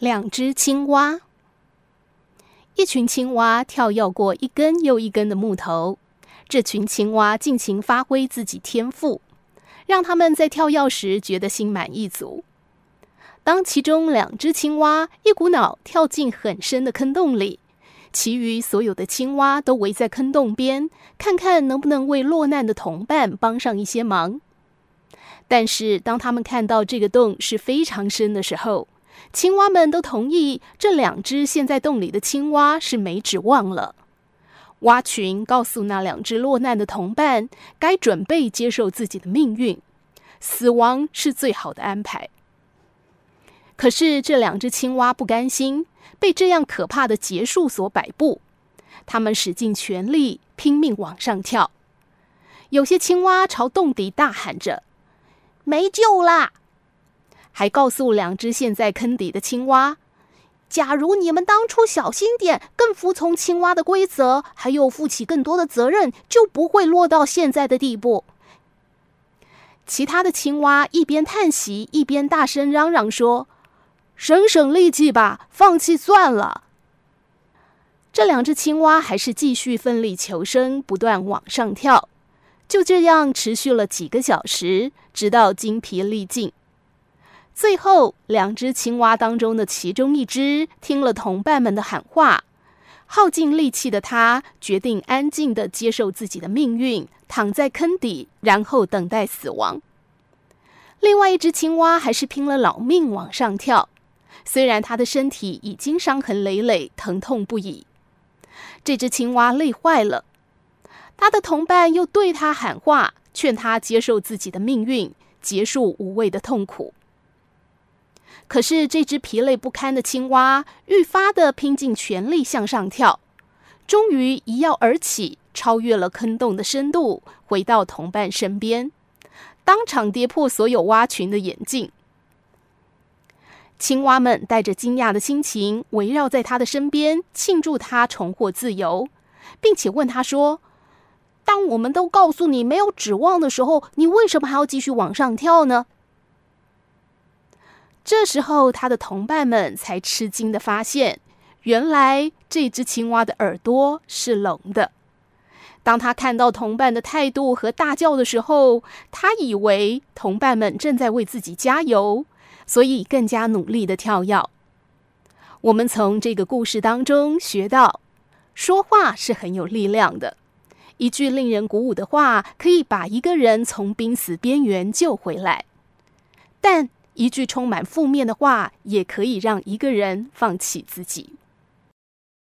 两只青蛙，一群青蛙跳跃过一根又一根的木头。这群青蛙尽情发挥自己天赋，让他们在跳跃时觉得心满意足。当其中两只青蛙一股脑跳进很深的坑洞里，其余所有的青蛙都围在坑洞边，看看能不能为落难的同伴帮上一些忙。但是，当他们看到这个洞是非常深的时候，青蛙们都同意，这两只陷在洞里的青蛙是没指望了。蛙群告诉那两只落难的同伴，该准备接受自己的命运，死亡是最好的安排。可是这两只青蛙不甘心被这样可怕的结束所摆布，他们使尽全力，拼命往上跳。有些青蛙朝洞底大喊着：“没救啦！”还告诉两只陷在坑底的青蛙：“假如你们当初小心点，更服从青蛙的规则，还有负起更多的责任，就不会落到现在的地步。”其他的青蛙一边叹息，一边大声嚷嚷说：“省省力气吧，放弃算了。”这两只青蛙还是继续奋力求生，不断往上跳。就这样持续了几个小时，直到精疲力尽。最后，两只青蛙当中的其中一只听了同伴们的喊话，耗尽力气的它决定安静地接受自己的命运，躺在坑底，然后等待死亡。另外一只青蛙还是拼了老命往上跳，虽然它的身体已经伤痕累累，疼痛不已。这只青蛙累坏了，它的同伴又对它喊话，劝它接受自己的命运，结束无谓的痛苦。可是这只疲累不堪的青蛙愈发的拼尽全力向上跳，终于一跃而起，超越了坑洞的深度，回到同伴身边，当场跌破所有蛙群的眼镜。青蛙们带着惊讶的心情围绕在他的身边，庆祝他重获自由，并且问他说：“当我们都告诉你没有指望的时候，你为什么还要继续往上跳呢？”这时候，他的同伴们才吃惊地发现，原来这只青蛙的耳朵是聋的。当他看到同伴的态度和大叫的时候，他以为同伴们正在为自己加油，所以更加努力地跳跃。我们从这个故事当中学到，说话是很有力量的。一句令人鼓舞的话，可以把一个人从濒死边缘救回来，但，一句充满负面的话，也可以让一个人放弃自己。